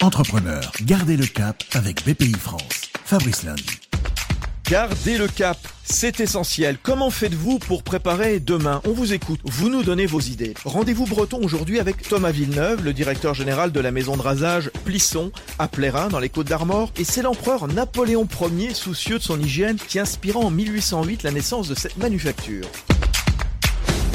Entrepreneur, gardez le cap avec BPI France. Fabrice Lundi. Gardez le cap, c'est essentiel. Comment faites-vous pour préparer demain? On vous écoute, vous nous donnez vos idées. Rendez-vous breton aujourd'hui avec Thomas Villeneuve, le directeur général de la maison de rasage Plisson à Plérin dans les Côtes d'Armor. Et c'est l'empereur Napoléon Ier, soucieux de son hygiène, qui inspira en 1808 la naissance de cette manufacture.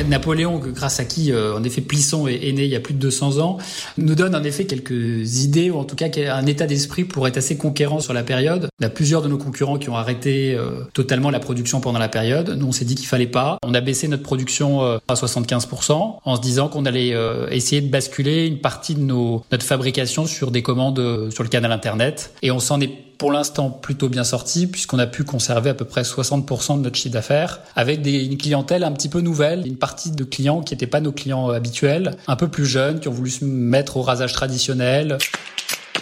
Napoléon, grâce à qui, euh, en effet, Plisson est, né il y a plus de 200 ans, nous donne en effet quelques idées, ou en tout cas un état d'esprit pour être assez conquérant sur la période. Y a plusieurs de nos concurrents qui ont arrêté euh, totalement la production pendant la période. Nous, on s'est dit qu'il fallait pas. On a baissé notre production euh, à 75% en se disant qu'on allait essayer de basculer une partie de nos, notre fabrication sur des commandes sur le canal Internet. Et on s'en est pour l'instant plutôt bien sorti puisqu'on a pu conserver à peu près 60% de notre chiffre d'affaires avec une clientèle un petit peu nouvelle, une partie de clients qui n'étaient pas nos clients habituels, un peu plus jeunes, qui ont voulu se mettre au rasage traditionnel.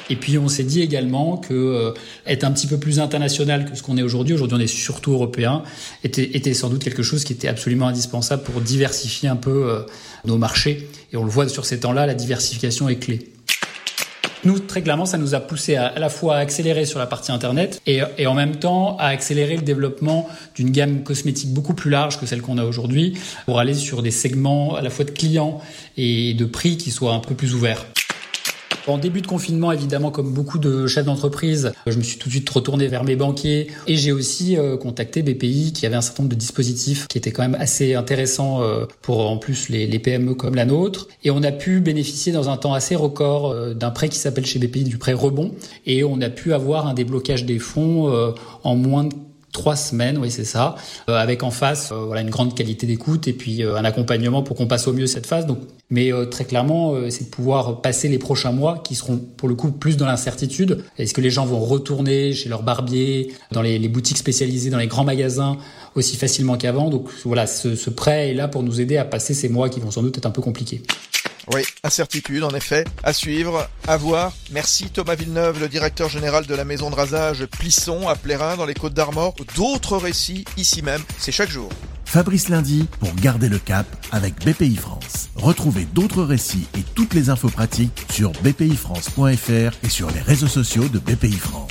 Et puis on s'est dit également que euh, être un petit peu plus international que ce qu'on est aujourd'hui, aujourd'hui on est surtout européen, était, était, sans doute quelque chose qui était absolument indispensable pour diversifier un peu euh, nos marchés. Et on le voit sur ces temps-là, la diversification est clé. Nous, très clairement, ça nous a poussé à, à la fois à accélérer sur la partie Internet et, et en même temps à accélérer le développement d'une gamme cosmétique beaucoup plus large que celle qu'on a aujourd'hui pour aller sur des segments à la fois de clients et de prix qui soient un peu plus ouverts. En début de confinement, évidemment, comme beaucoup de chefs d'entreprise, je me suis tout de suite retourné vers mes banquiers et j'ai aussi euh, contacté BPI qui avait un certain nombre de dispositifs qui étaient quand même assez intéressants euh, pour en plus les, les, PME comme la nôtre. Et on a pu bénéficier dans un temps assez record euh, d'un prêt qui s'appelle chez BPI du prêt rebond et on a pu avoir un déblocage des fonds en moins de trois semaines, oui c'est ça, euh, avec en face euh, voilà une grande qualité d'écoute et puis euh, un accompagnement pour qu'on passe au mieux cette phase. Donc, mais très clairement, c'est de pouvoir passer les prochains mois qui seront pour le coup plus dans l'incertitude. Est-ce que les gens vont retourner chez leur barbier, dans les, les, boutiques spécialisées, dans les grands magasins aussi facilement qu'avant? Donc voilà, ce, ce prêt est là pour nous aider à passer ces mois qui vont sans doute être un peu compliqués. Oui, incertitude en effet. À suivre, à voir. Merci Thomas Villeneuve, le directeur général de la maison de rasage Plisson à Plérin dans les Côtes d'Armor. D'autres récits ici même, c'est chaque jour. Fabrice Lundi pour garder le cap avec BPI France. Retrouvez d'autres récits et toutes les infos pratiques sur bpifrance.fr et sur les réseaux sociaux de BPI France.